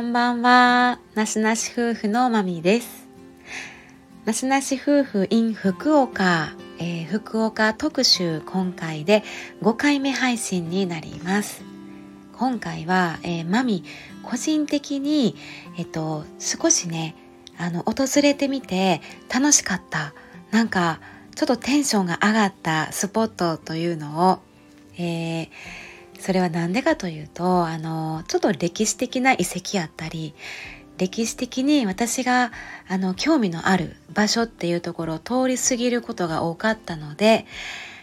こんばんは。なしなし夫婦のまみです。なしなし夫婦 in 福岡、えー、福岡特集今回で5回目配信になります。今回は、えー、マミ個人的に、えっと、少しね、あの、訪れてみて楽しかった。なんか、ちょっとテンションが上がったスポットというのを、えー、それは何でかというとあのちょっと歴史的な遺跡やったり歴史的に私があの興味のある場所っていうところを通り過ぎることが多かったので、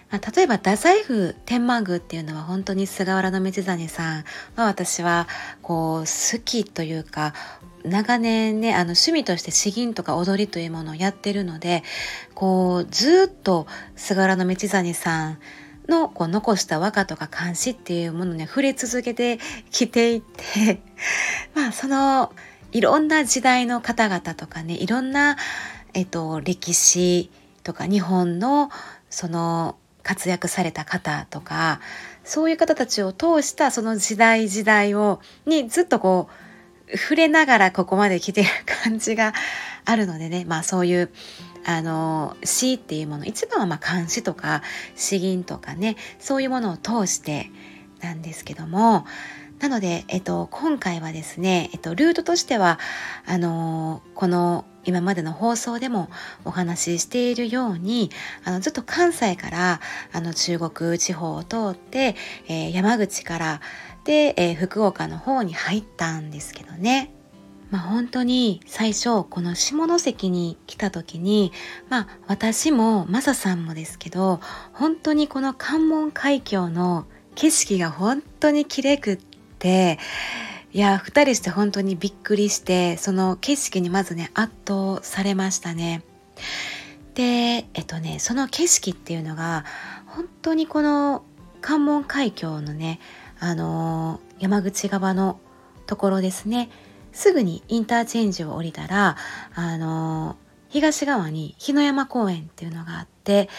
まあ、例えば太宰府天満宮っていうのは本当に菅原道真さんは私はこう好きというか長年ねあの趣味として詩吟とか踊りというものをやってるのでこうずっと菅原道真さんのこう残した和歌とか漢詩っていうものに触れ続けてきていて まあそのいろんな時代の方々とかねいろんな、えっと、歴史とか日本のその活躍された方とかそういう方たちを通したその時代時代をにずっとこう触れながらここまで来てる感じがあるのでね。まあそういうあの詩っていうもの一番はまあ漢詩とか詩吟とかねそういうものを通してなんですけども。なので、えっと、今回はですね、えっと、ルートとしてはあのこの今までの放送でもお話ししているようにあのずっと関西からあの中国地方を通って、えー、山口からで、えー、福岡の方に入ったんですけどね。まあ、本当に最初この下関に来た時に、まあ、私もマサさんもですけど本当にこの関門海峡の景色が本当に綺麗くっていや2人して本当にびっくりしてその景色にまずね圧倒されましたね。でえっとねその景色っていうのが本当にこの関門海峡のねあのー、山口側のところですねすぐにインターチェンジを降りたら、あの東側に日野山公園っていうのがあって、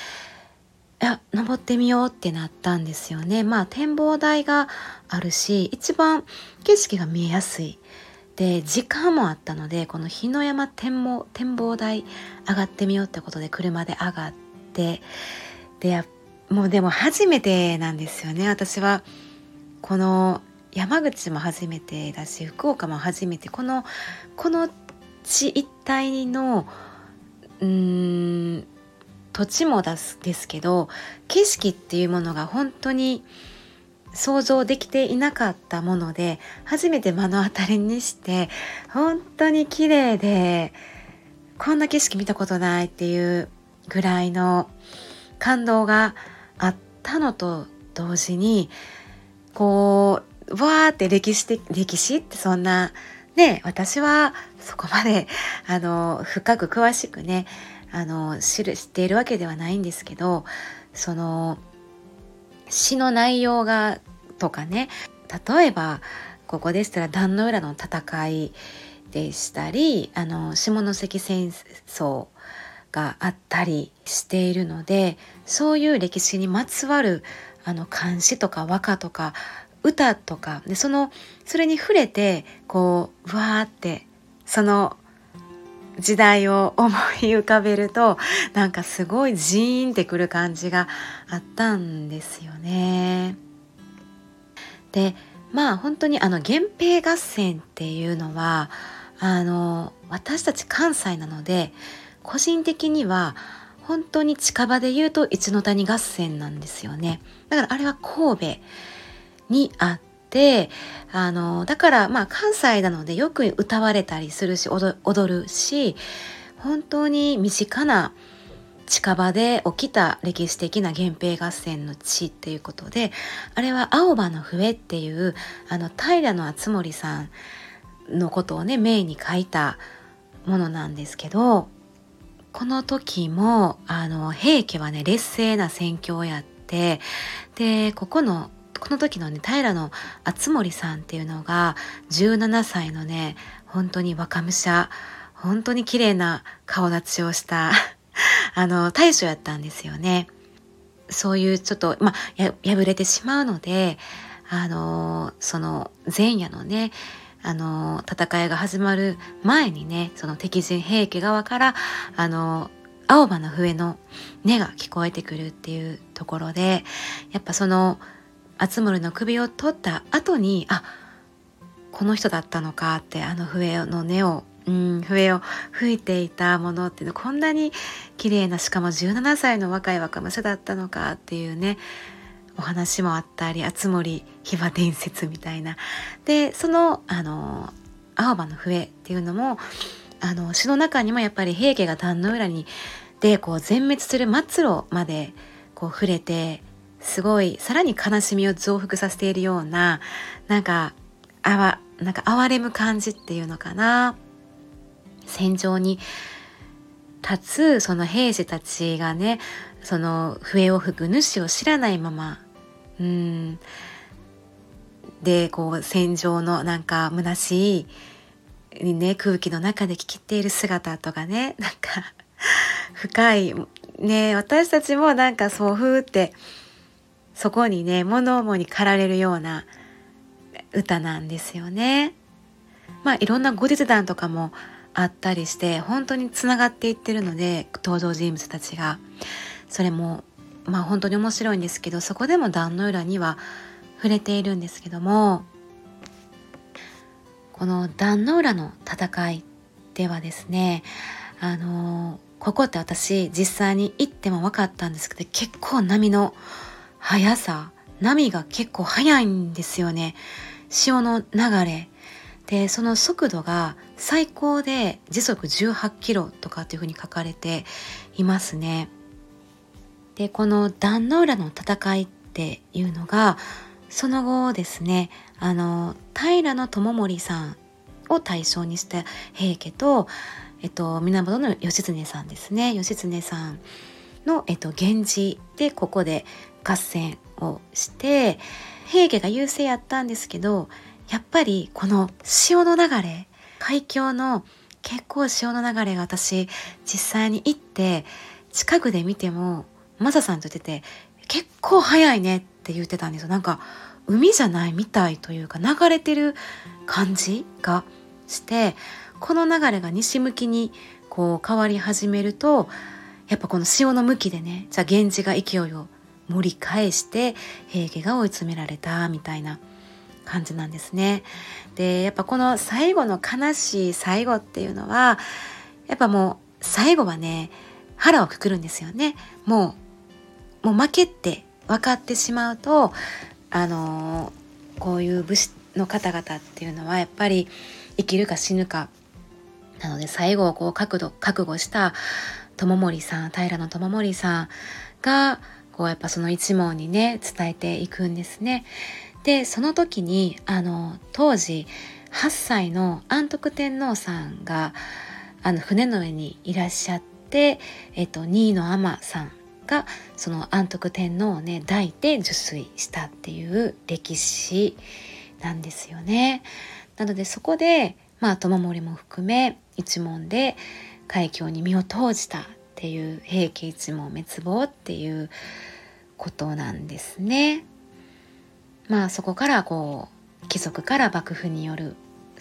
いや、登ってみようってなったんですよね。まあ展望台があるし、一番景色が見えやすい。で、時間もあったので、この日野山展望展望台上がってみようってことで車で上がって、で、もうでも初めてなんですよね。私は、この山口も初めてだし福岡も初めてこのこの地一帯のうん土地も出すですけど景色っていうものが本当に想像できていなかったもので初めて目の当たりにして本当に綺麗でこんな景色見たことないっていうぐらいの感動があったのと同時にこうわーって歴史的歴史ってそんなね私はそこまで あの深く詳しくねあの知る知っているわけではないんですけどその詩の内容がとかね例えばここでしたら壇の浦の戦いでしたりあの下関戦争があったりしているのでそういう歴史にまつわるあの漢詩とか和歌とか歌とかでそのそれに触れてこうわーってその時代を思い浮かべるとなんかすごいジーンってくる感じがあったんですよね。でまあ本当にあの源平合戦っていうのはあの私たち関西なので個人的には本当に近場で言うと一ノ谷合戦なんですよね。だからあれは神戸にあってあのだからまあ関西なのでよく歌われたりするし踊るし本当に身近な近場で起きた歴史的な源平合戦の地っていうことであれは青葉の笛っていうあの平敦盛さんのことをねメインに書いたものなんですけどこの時もあの平家はね劣勢な戦況をやってでここのこの時のね平の敦盛さんっていうのが17歳のね本当に若武者本当に綺麗な顔立ちをした あの大将やったんですよね。そういうちょっとまあ破れてしまうのであのその前夜のねあの戦いが始まる前にねその敵陣平家側からあの青葉の笛の音が聞こえてくるっていうところでやっぱその敦盛の首を取った後にあこの人だったのかってあの笛の音をうん、笛を吹いていたものっていうのこんなに綺麗なしかも17歳の若い若武者だったのかっていうねお話もあったり熱森秘話伝説みたいな。でそのあの青葉の笛っていうのもあの詩の中にもやっぱり平家が壇の浦にでこう全滅する末路までこう触れてすごいさらに悲しみを増幅させているようななんかあわなんか哀れむ感じっていうのかな。戦場に立つその兵士たちがねその笛を吹く主を知らないままうん。でこう戦場のなんか虚しい、ね、空気の中で聞きっている姿とかねなんか 深いね私たちもなんかそうふうってそこにね物思いに駆られるような歌なんですよね。まあいろんな後日談とかもあったりして本当につながっていってるので登場人物たちがそれもまあ本当に面白いんですけどそこでも壇の浦には触れているんですけどもこの壇の浦の戦いではですねあのここって私実際に行っても分かったんですけど結構波の速さ波が結構速いんですよね。潮の流れ。でその速度が最高で時速18キロとかっていうふうに書かれていますね。でこの壇の浦の戦いっていうのがその後ですねあの平知盛さんを対象にした平家と、えっと、源義経さんですね。義経さんの、えっと、源氏でここで合戦をして平家が優勢やったんですけどやっぱりこの潮の流れ海峡の結構潮の流れが私実際に行って近くで見てもマサさんと言ってて結構早いねって言ってたんですよ。なんか海じゃないみたいというか流れてる感じがしてこの流れが西向きにこう変わり始めるとやっぱこの潮の向きでねじゃあ源氏が勢いを盛り返して平家が追い詰められたみたいな感じなんですね。でやっぱこの最後の悲しい最後っていうのはやっぱもう最後はね腹をくくるんですよね。もうもう負けって分かってしまうとあの、こういう武士の方々っていうのはやっぱり生きるか死ぬかなので最後をこう覚悟覚悟した友森さん平野友森さんがこうやっぱその一門にね伝えていくんですね。でその時にあの当時8歳の安徳天皇さんがあの船の上にいらっしゃって、えっと、2位の尼さんがその安徳天皇をね抱いて受水したっていう歴史なんですよね。なのでそこでまあ友盛も含め一門で海峡に身を投じたっていう平家一門滅亡っていうことなんですね。まあそこからこう貴族から幕府による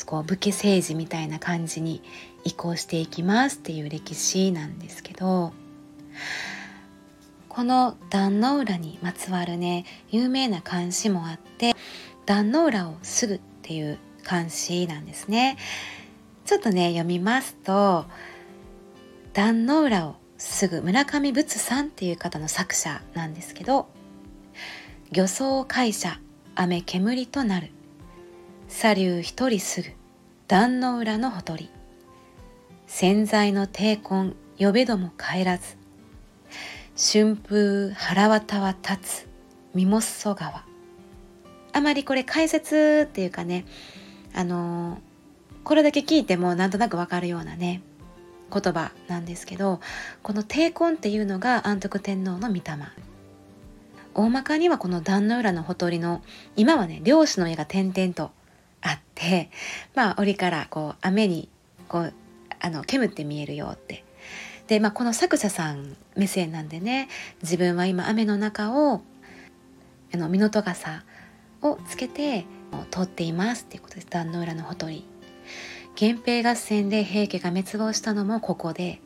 こう武家政治みたいな感じに移行していきますっていう歴史なんですけどこの壇の浦にまつわるね有名な漢詩もあって壇の浦をすぐっていう漢詩なんですね。ちょっとね読みますと壇の浦をすぐ村上仏さんっていう方の作者なんですけど漁曹会社雨煙となる。左流一人すぐ壇の浦のほとり。洗剤の低根呼べども帰らず。春風腹渡は立つミモッソ川。あまりこれ解説っていうかねあの、これだけ聞いてもなんとなくわかるようなね言葉なんですけどこの帝根っていうのが安徳天皇の御霊。大まかにはこの壇の浦のほとりの今はね漁師の家が点々とあってまあ折からこう雨にこうあの煙って見えるよって。で、まあ、この作者さん目線なんでね自分は今雨の中をあの湊傘をつけてを通っていますっていうことです。壇の浦のほとり。源平合戦で平家が滅亡したのもここで。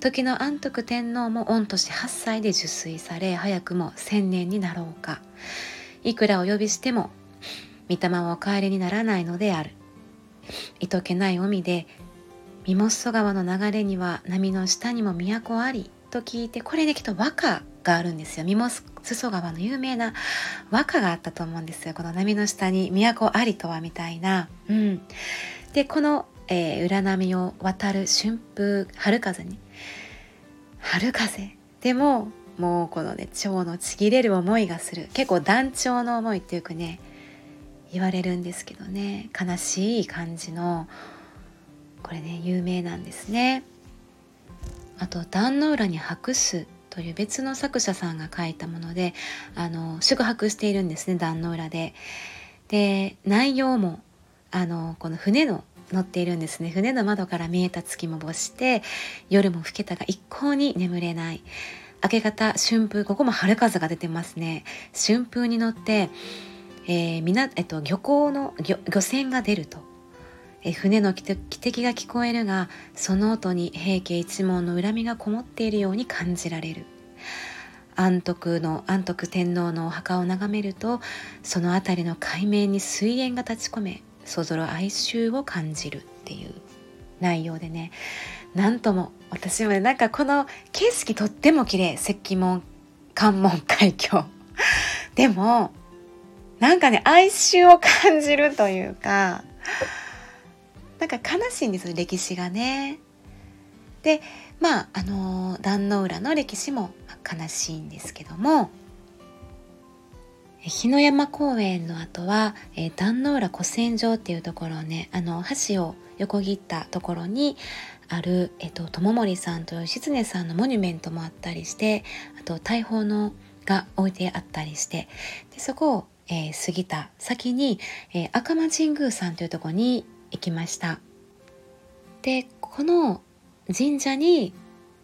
時の安徳天皇も御年8歳で受水され早くも千年になろうか。いくらお呼びしても御霊はお帰りにならないのである。いとけない海で三本川の流れには波の下にも都ありと聞いてこれできっと和歌があるんですよ。三本裾川の有名な和歌があったと思うんですよ。この波の下に都ありとはみたいな、うん、でこの、えー、浦波を渡る春風春風に？春風？でももうこのね蝶のちぎれる思いがする。結構団長の思いっていうかね言われるんですけどね。悲しい感じのこれね有名なんですね。あと「壇の浦に泊す」という別の作者さんが書いたものであの宿泊しているんですね壇の浦で。で内容もあのこの船の乗っているんですね。船の窓から見えた月も没して夜も更けたが一向に眠れない。明け方春風ここも春風が出てますね。春風に乗って、えーみなえっと、漁港の漁漁船が出ると。え船の汽笛が聞こえるがその音に平家一門の恨みがこもっているように感じられる。安徳の安徳天皇のお墓を眺めるとその辺りの海面に水煙が立ち込めそぞろ哀愁を感じるっていう。内容でねなんとも私もねなんかこの景色とっても綺麗。石門関門海峡。でもなんかね哀愁を感じるというかなんか悲しいんですよ歴史がね。でまああの壇の浦の歴史も悲しいんですけども日野山公園の後は、え、壇の浦古戦場っていうところねあの橋を横切ったところにある、えっと、友森さんと義経さんのモニュメントもあったりしてあと大砲のが置いてあったりしてでそこを、えー、過ぎた先に、えー、赤間神宮さんというところに行きました。でこの神社に、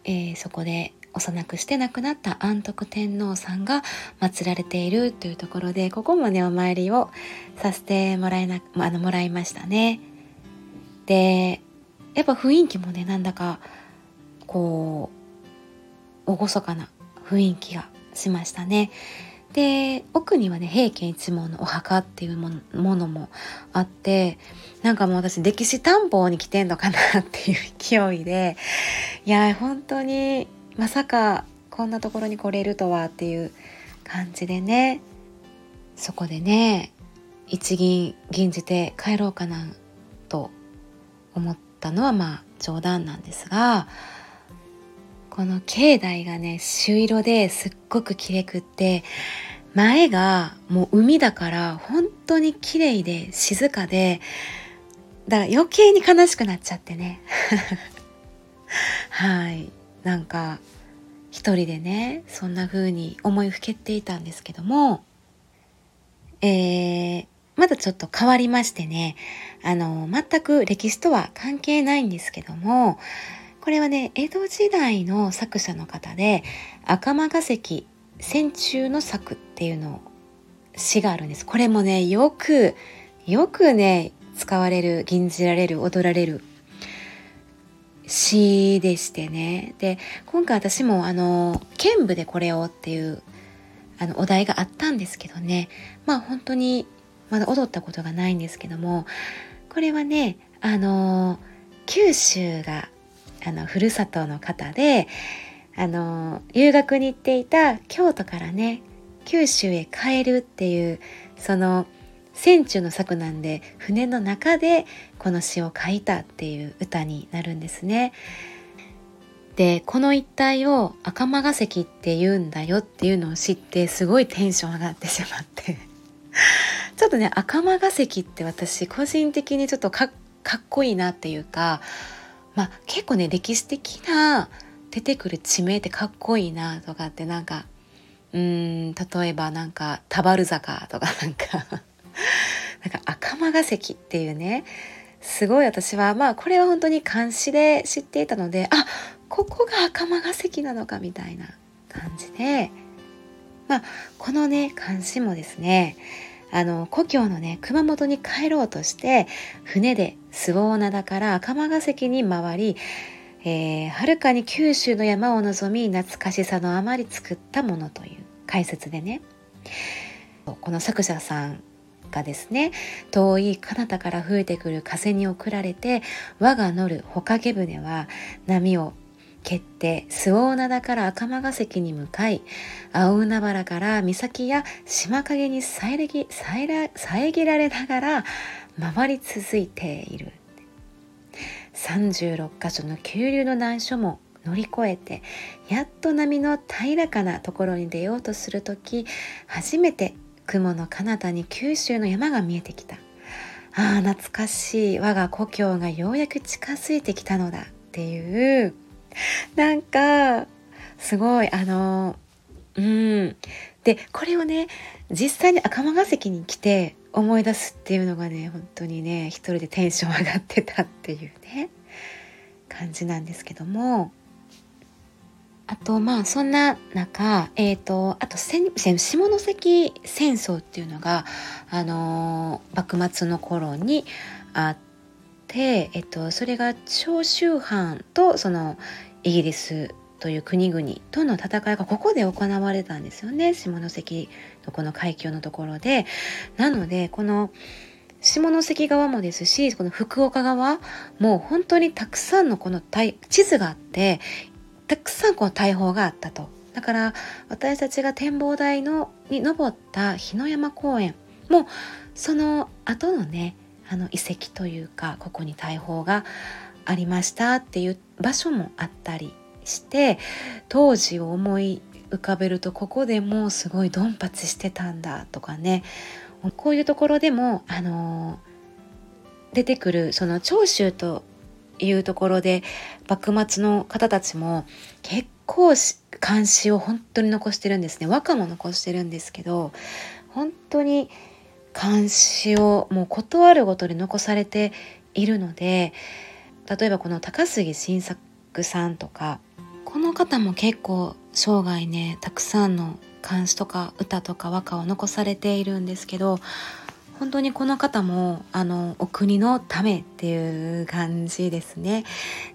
えー、そこで幼くして亡くなった安徳天皇さんが祀られているというところでここもねお参りをさせてもらえなあのもらいましたね。でやっぱ雰囲気もねなんだかこう厳かな雰囲気がしましたね。で奥にはね平家一門のお墓っていうものもあってなんかもう私歴史探訪に来てんのかなっていう勢いでいや本当にまさかこんなところに来れるとはっていう感じでねそこでね一銀銀じて帰ろうかなと思ったのはまあ冗談なんですがこの境内がね朱色ですっごく綺麗くって前がもう海だから本当に綺麗で静かでだから余計に悲しくなっちゃってね。はい。なんか一人でねそんな風に思いふけっていたんですけどもえー、まだちょっと変わりましてねあの全く歴史とは関係ないんですけどもこれはね江戸時代の作者の方で赤間ヶ石戦中の作っていうの詩があるんです。これもねよくよくね使われる吟じられる踊られる。詩でしてね。で今回私もあの剣舞でこれをっていうあのお題があったんですけどね。まあ本当にまだ踊ったことがないんですけどもこれはねあの九州があのふるさとの方であの留学に行っていた京都からね九州へ帰るっていうその船中の作なんで船の中でこの詩を書いたっていう歌になるんですね。でこの一帯を赤間ヶ石って言うんだよっていうのを知ってすごいテンション上がってしまって ちょっとね赤間ヶ石って私個人的にちょっとかっこいいなっていうかまあ結構ね歴史的な出てくる地名ってかっこいいなとかってなんかうん例えばなんか田原坂とかなんか なんか赤間ヶ石っていうねすごい私はまあこれは本当に監視で知っていたのであここが赤間ヶ石なのかみたいな感じでまあこのね監視もですねあの故郷のね熊本に帰ろうとして船で周防灘から赤間ヶ関に回りえー、かに九州の山を望み懐かしさのあまり作ったものという解説でね。この作者さんがですね遠い彼方から吹いてくる風に送られて我が乗るほかげ船は波を蹴って周防灘から赤間ヶ関に向かい青海原から岬や島影に遮られながら回り続いている。36箇所の急流の難所も乗り越えてやっと波の平らかなところに出ようとする時初めて雲の彼方に九州の山が見えてきた。ああ懐かしい。我が故郷がようやく近づいてきたのだっていう。なんかすごいあのうん。でこれをね実際に赤間ヶ関に来て思い出すっていうのがね本当にね一人でテンション上がってたっていうね感じなんですけども。あとまあそんな中え、ー、とあと下関戦争っていうのがあのー、幕末の頃にあってえ、ー、とそれが長州藩とそのイギリスという国々との戦いがここで行われたんですよね下関のこの海峡のところで。なのでこの下関側もですしこの福岡側も本当にたくさんのこの地図があってたくさんこの大砲があったと。だから私たちが展望台のに登った日野山公園もその後のねあの遺跡というかここに大砲がありましたっていう場所もあったりして当時を思い浮かべるとここでもうすごいドンパチしてたんだとかねこういうところでもあの出てくるその長州というところで幕末の方たちも結構監視を本当に残してるんですね。和歌も残してるんですけど本当に監視をもう断るごとに残されているので例えばこの高杉晋作さんとかこの方も結構生涯ねたくさんの漢詩とか歌とか和歌を残されているんですけど本当にこの方もあのお国のためっていう感じですね。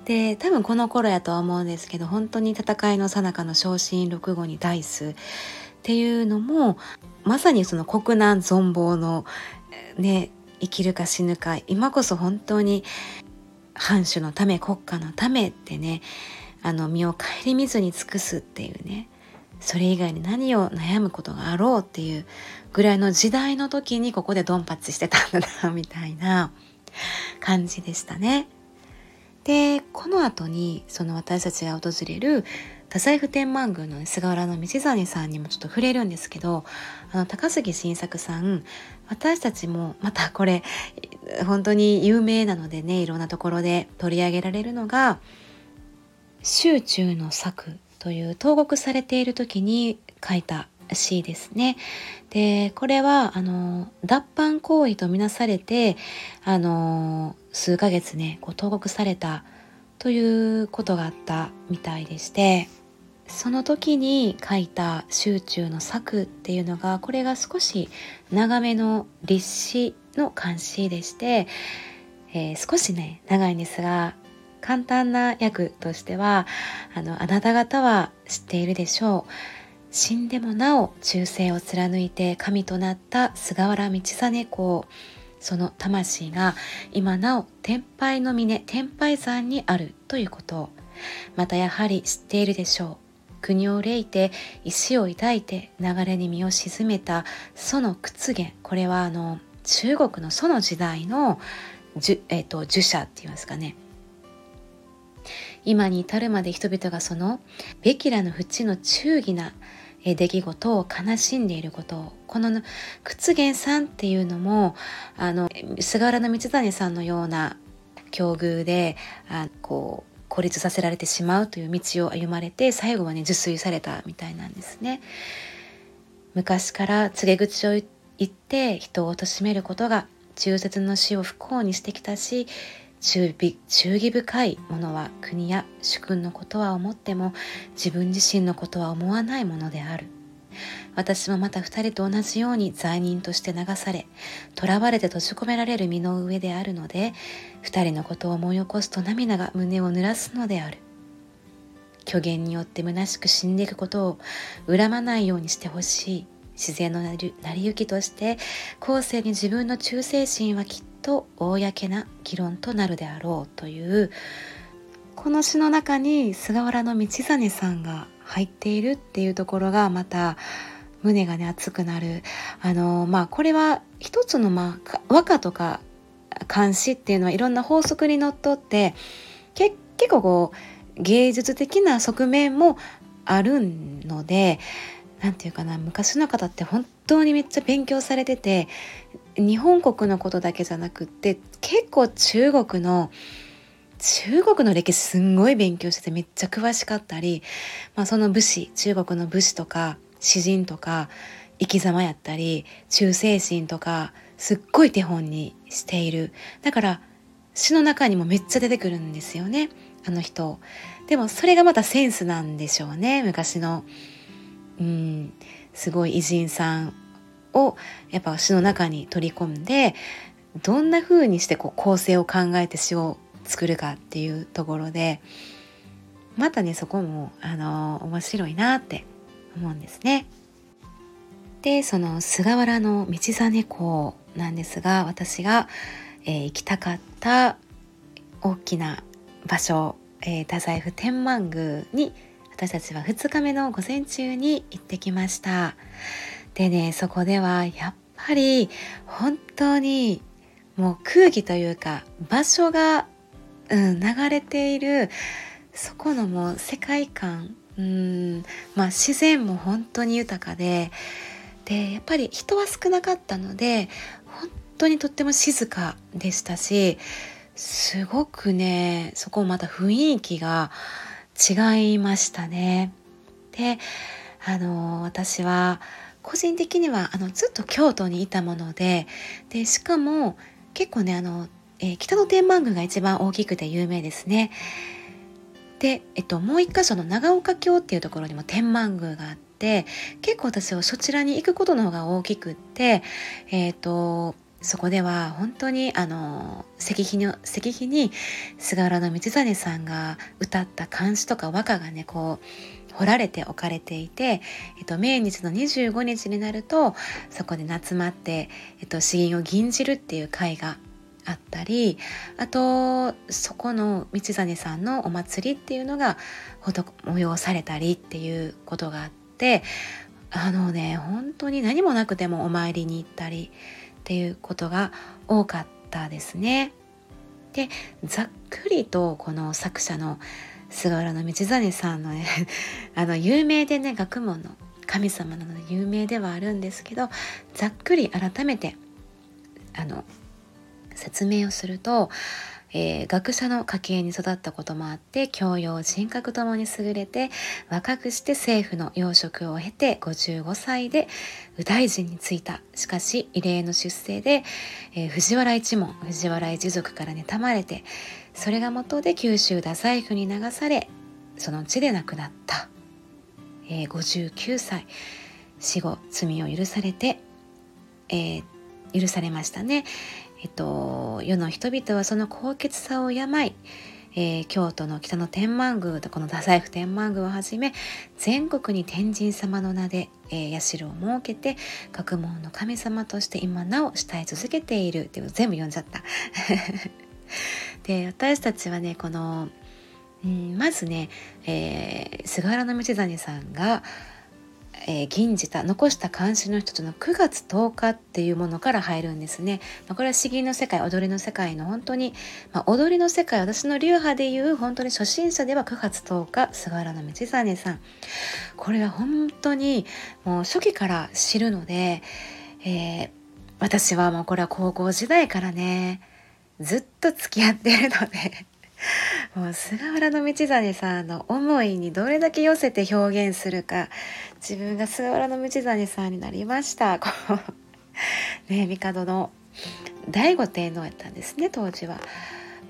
で多分この頃やとは思うんですけど本当に戦いの最中の昇進六語にダイスっていうのもまさにその国難存亡のね生きるか死ぬか今こそ本当に藩主のため国家のためってねあの身を顧みずに尽くすっていうねそれ以外に何を悩むことがあろうっていうぐらいの時代の時にここでドンパチしてたんだな みたいな感じでしたね。でこの後にその私たちが訪れる太宰府天満宮の菅原道真さんにもちょっと触れるんですけどあの高杉晋作さん私たちもまたこれ本当に有名なのでねいろんなところで取り上げられるのが集中の作という投獄されている時に書いた詩ですね。でこれはあの脱藩行為とみなされてあの数ヶ月ねこう投獄されたということがあったみたいでしてその時に書いた集中の作っていうのがこれが少し長めの立詩の漢詩でして、えー、少しね長いんですが簡単な訳としてはあのあなた方は知っているでしょう。死んでもなお忠誠を貫いて神となった菅原道真公その魂が今なお天拝の峰天拝山にあるということ。またやはり知っているでしょう。国を憂いて石を抱いて流れに身を沈めたその屈原。これはあの中国のその時代のじえーと儒者って言いますかね。今に至るまで人々がそのべきらの淵の忠義な出来事を悲しんでいることをこの屈原さんっていうのもあの菅原道真さんのような境遇であこう孤立させられてしまうという道を歩まれて最後はね受水されたみたいなんですね。昔から告げ口を言って人を貶めることが忠節の死を不幸にしてきたし忠義深い者は国や主君のことは思っても自分自身のことは思わないものである。私もまた二人と同じように罪人として流され囚われて閉じ込められる身の上であるので二人のことを思い起こすと涙が胸を濡らすのである虚言によって虚しく死んでいくことを恨まないようにしてほしい自然の成り行きとして後世に自分の忠誠心はきっとと公な議論となるであろうというこの詩の中に菅原道真さんが入っているっていうところがまた胸がね熱くなる。あのまあこれは一つのまあ和歌とか漢詩っていうのはいろんな法則にのっとって結構こう芸術的な側面もあるので何て言うかな昔の方って本当にめっちゃ勉強されてて日本国のことだけじゃなくって結構中国の中国の歴史すんごい勉強しててめっちゃ詳しかったり、まあ、その武士中国の武士とか詩人とか生き様やったり忠誠心とかすっごい手本にしている。だから詩の中にもめっちゃ出てくるんですよねあの人。でもそれがまたセンスなんでしょうね昔の。うんすごい偉人さん。をやっぱ詩の中に取り込んでどんな風にしてこう構成を考えて詩を作るかっていうところでまたねそこもあの面白いなって思うんですね。でその菅原の道真公なんですが私が、えー、行きたかった大きな場所、えー、太宰府天満宮に私たちは2日目の午前中に行ってきましたでねそこではやっぱり本当にもう空気というか場所がうん、流れているそこのもう世界観うんまあ自然も本当に豊かででやっぱり人は少なかったので本当にとっても静かでしたしすごくねそこまた雰囲気が違いましたね。であの私は個人的にはあのずっと京都にいたものででしかも結構ねあのえー、北の天満宮が一番大きくて有名ですね。で、えっと、もう一箇所の長岡京っていうところにも天満宮があって結構私はそちらに行くことの方が大きくってえっ、ー、とそこでは本当にあの石碑の石碑に菅原道真さんが歌った漢詩とか和歌がねこう彫られて置かれていて、えっと、命日の25日になるとそこで集まって、えっと、詩吟を吟じるっていう会があったりあとそこの道真さんのお祭りっていうのが催されたりっていうことがあってあのね本当に何もなくてもお参りに行ったりっていうことが多かったですね。でざっくりとこの作者の菅原道真さんのね あの有名でね学問の神様なので有名ではあるんですけどざっくり改めてあの説明をすると、えー、学者の家系に育ったこともあって教養人格ともに優れて若くして政府の要職を経て55歳で右大臣に就いた。しかし異例の出世で、えー、藤原一門藤原一族から妬まれてそれが元で九州太宰府に流されその地で亡くなった、えー、59歳。死後罪を許されて、えー、許されましたね、えっと、世の人々はその高潔さを病えー、京都の北の天満宮とこの太宰府天満宮をはじめ全国に天神様の名で、えー、社を設けて学問の神様として今なお慕い続けている。っていう全部読んじゃった。で私たちはねこの、うん、まずね、えー、菅原道真さんがえー、吟じた残した漢詩の一つの9月10日っていうものから入るんですね。まあ、これは詩吟の世界踊りの世界の本当に、まあ、踊りの世界私の流派でいう本当に初心者では9月10日菅原道真さんこれは本当にもう初期から知るので、えー、私はもうこれは高校時代からねずっと付き合ってるので もう菅原道真さんの思いにどれだけ寄せて表現するか自分が菅原道真さんになりました。こうね帝の醍醐天皇やったんですね当時は。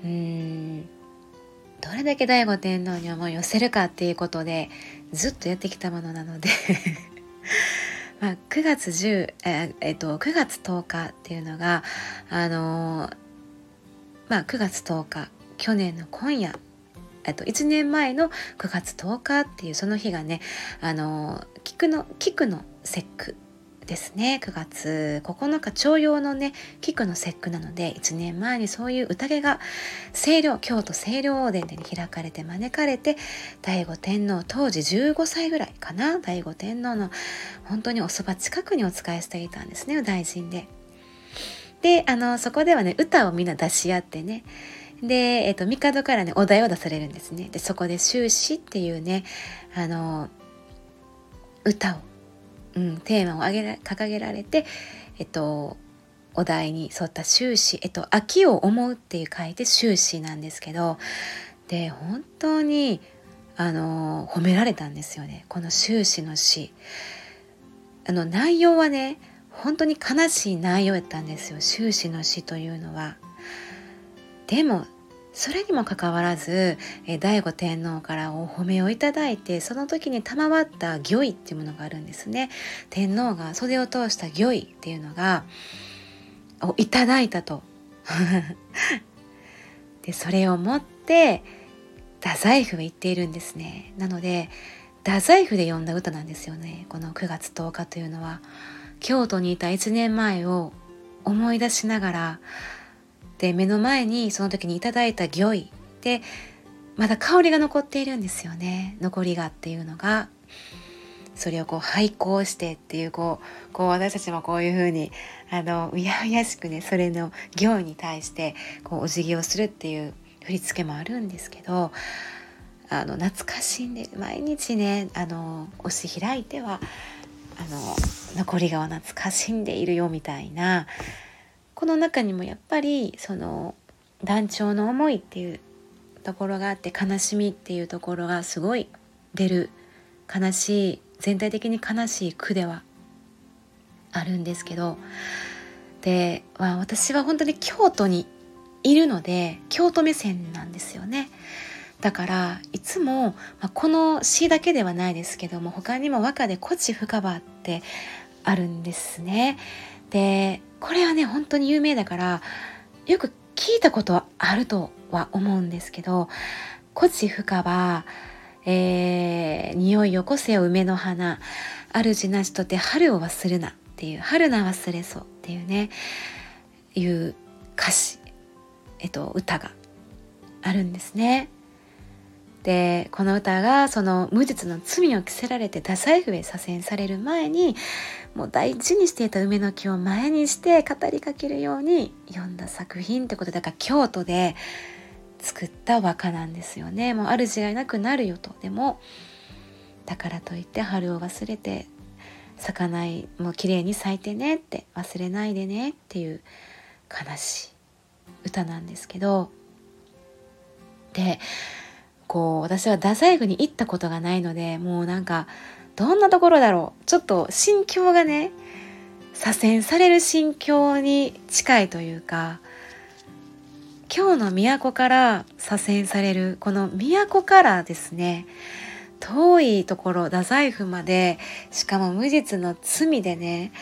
うんどれだけ醍醐天皇に思い寄せるかっていうことでずっとやってきたものなので まあ、9月10ええっと9月10日っていうのがあのまあ9月10日去年の今夜えっと、1年前の9月10日っていうその日がねあの菊の菊の節句ですね9月9日徴用のね菊の節句なので1年前にそういう宴が清涼京都清涼殿で開かれて招かれて醍醐天皇当時15歳ぐらいかな醍醐天皇の本当におそば近くにお仕えしていたんですね大臣で。であのそこではね歌をみんな出し合ってね。で、えっと、帝からねお題を出されるんですね。でそこで終始っていうねあの歌をうん、テーマを挙げ掲げられて、えっと、お題に沿った終始、えっと、秋を思うっていう書いて終始なんですけどで本当にあの褒められたんですよね。この終始の詩あの内容はね本当に悲しい内容やったんですよ。終始の詩というのは。でもそれにもかかわらず、え醍醐天皇からお褒めをいただいてその時に賜った御意っていうものがあるんですね。天皇が袖を通した御意っていうのがをいただいたと。でそれを持って太宰府へ行っているんですね。なので太宰府で読んだ歌なんですよね。この9月10日というのは。京都にいた1年前を思い出しながらで目の前にその時にいただいた御意でまだ香りが残っているんですよね。残りがっていうのがそれをこう拝講してっていうこうこう私たちもこういうふうにあのうやうやしくねそれの行に対してこうお辞儀をするっていう振り付けもあるんですけどあの懐かしんで毎日ねあの押し開いてはあの残りがを懐かしんでいるよみたいなこの中にもやっぱりその団長の思いっていうところがあって悲しみっていうところがすごい出る悲しい全体的に悲しい句ではあるんですけどで、まあ、私は本当に京都にいるので京都目線なんですよね。だからいつも、まあ、この詩だけではないですけども他にも和歌で「古地深場」ってあるんですね。でこれはね本当に有名だからよく聞いたことはあるとは思うんですけど「古地深は、えー、匂いよこせよ梅の花主なしとて春を忘るな」っていう「春な忘れそう」っていうねいう歌詞、えっと、歌があるんですね。でこの歌がその無実の罪を着せられて太宰府へ左遷される前にもう大事にしていた梅の木を前にして語りかけるように読んだ作品ってことだから京都で作った和歌なんですよね。もう主がいなくなるよと。でもだからといって春を忘れて咲かないもう綺麗に咲いてねって忘れないでねっていう悲しい歌なんですけど。でこう私は太宰府に行ったことがないのでもうなんかどんなところだろう。ちょっと心境がね左遷される心境に近いというか今日の都から左遷されるこの都からですね遠いところ太宰府までしかも無実の罪でね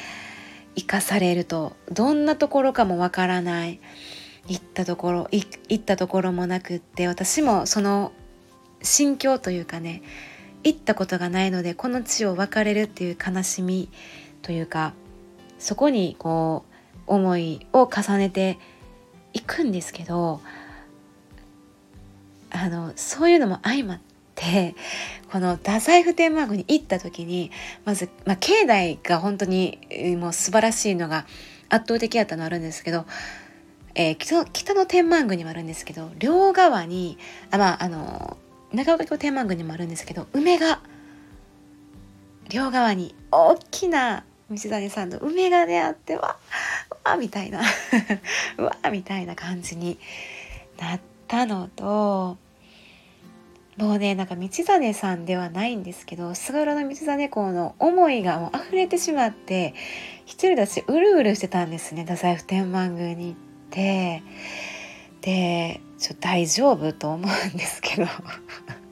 生かされるとどんなところかもわからない。行ったところ行ったところもなくって私もその心境というかね行ったことがないのでこの地を別れるっていう悲しみというかそこにこう思いを重ねていくんですけどあのそういうのも相まってこの太宰府天満宮に行った時にまず、まあ、境内が本当にもう素晴らしいのが圧倒的やったのあるんですけど、えー、北の天満宮にもあるんですけど両側にあまああの長岡京天満宮にもあるんですけど梅が両側に大きな道谷さんの梅がねあってわわみたいな。わみたいな感じになったのともうねなんか道真さんではないんですけど菅原道真公の思いがもう溢れてしまって一人だしうるうるしてたんですね太宰府天満宮に行って。でちょ大丈夫と思うんですけど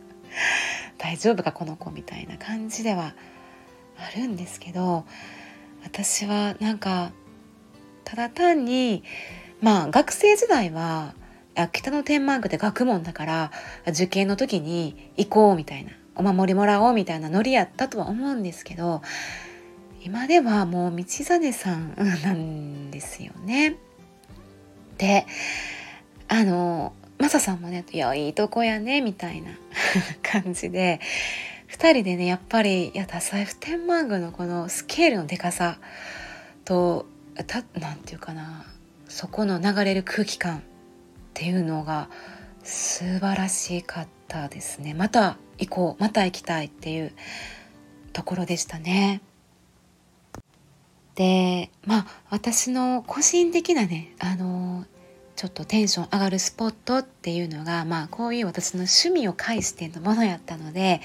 大丈夫かこの子みたいな感じではあるんですけど私はなんかただ単にまあ学生時代は北の天満宮って学問だから受験の時に行こうみたいなお守りもらおうみたいなノリやったとは思うんですけど今ではもう道真さんなんですよね。であのマサさんもね「いやいいとこやね」みたいな 感じで2人でねやっぱりいや太宰府天満宮のこのスケールのでかさとたなんていうかなそこの流れる空気感っていうのが素晴らしかったですねまた行こうまた行きたいっていうところでしたね。でまあ私の個人的なねあのちょっとテンション上がるスポットっていうのがまあこういう私の趣味を介してのものやったので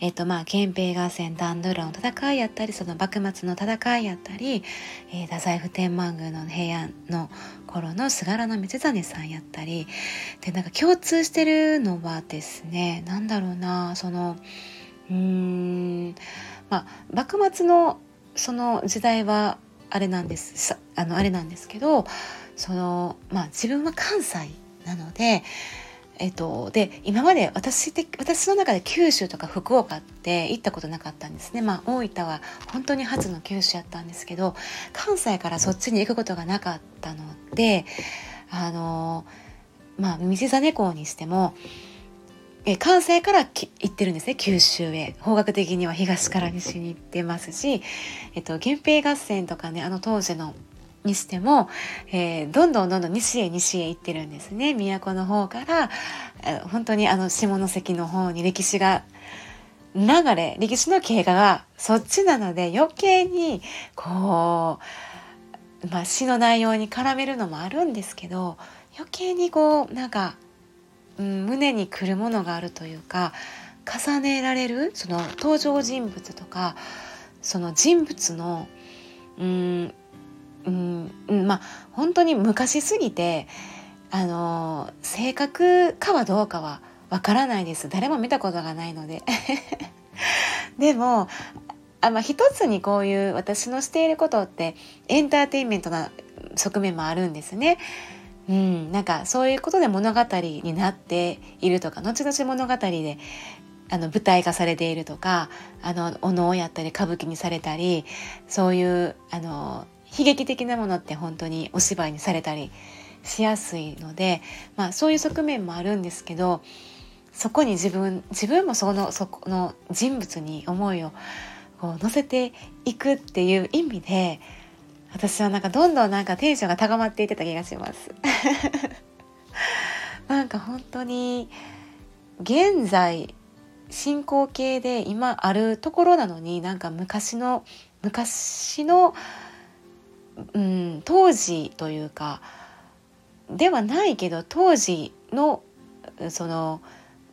えっ、とまあ憲兵合戦ダンドラの戦いやったりその幕末の戦いやったり、えー、太宰府天満宮の平安の頃の菅原道真さんやったりでなんか共通してるのはですね何だろうなそのうーんまあ幕末のその時代はあれなんですあのあれなんですけどそのまあ自分は関西なのでえっと、で今まで私で私の中で九州とか福岡って行ったことなかったんですね、まあ、大分は本当に初の九州やったんですけど関西からそっちに行くことがなかったのであのまあ道真公にしてもえ関西から行ってるんですね九州へ。方角的には東から西に行ってますし、えっと、源平合戦とかねあの当時のにしても、えー、どんどんどんどん西へ西へ行ってるんですね。都の方から、えー、本当にあの下関の方に歴史が流れ歴史の経過がそっちなので余計にこう、まあ、詩の内容に絡めるのもあるんですけど余計にこうなんかうん、胸にくるものがあるというか重ねられるその登場人物とかその人物のうんうんまあ本当に昔すぎてあの正確かはどうかはわからないです誰も見たことがないので でもあ、まあ、一つにこういう私のしていることってエンターテインメントな側面もあるんですね。うん、なんかそういうことで物語になっているとか後々物語であの舞台化されているとかあのお能をやったり歌舞伎にされたりそういうあの悲劇的なものって本当にお芝居にされたりしやすいので、まあ、そういう側面もあるんですけどそこに自分自分もそのそこの人物に思いをこう乗せていくっていう意味で私はなんかどんどんなんかテンションが高まっていってた気がします。なんか本当に現在進行形で今あるところなのになんか昔の昔の、うん、当時というかではないけど当時のその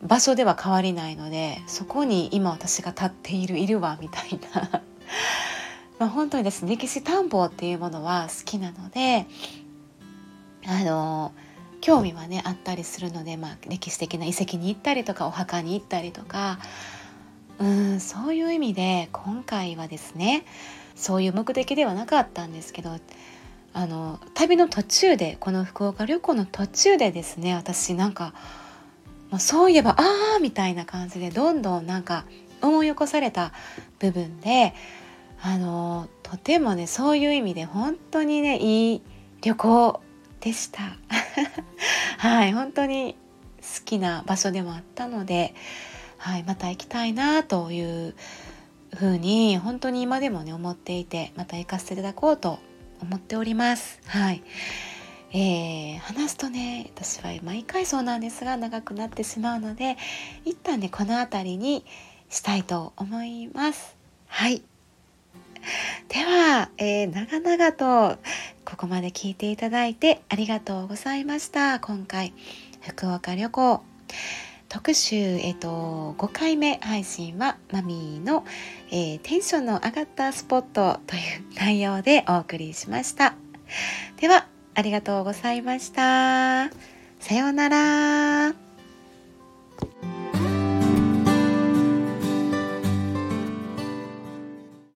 場所では変わりないのでそこに今私が立っているいるわみたいな。まあ、本当にですね歴史探訪っていうものは好きなのであの興味はねあったりするので、まあ、歴史的な遺跡に行ったりとかお墓に行ったりとか。うんそういう意味で今回はですねそういう目的ではなかったんですけどあの旅の途中でこの福岡旅行の途中でですね私なんかもうそういえばああみたいな感じでどんどんなんか思い起こされた部分であのとてもねそういう意味で本当にねいい旅行でした。はい本当に好きな場所でもあったので、はい、また行きたいなというふうに本当に今でもね思っていてまた行かせていただこうと思っております。はいえー、話すとね私は毎回そうなんですが長くなってしまうので一旦ねこの辺りにしたいと思います。はいでは、えー、長々とここまで聞いていただいてありがとうございました。今回、福岡旅行特集、えっ、と、5回目配信はマミーの、えー、テンションの上がったスポットという内容でお送りしました。では、ありがとうございました。さようなら。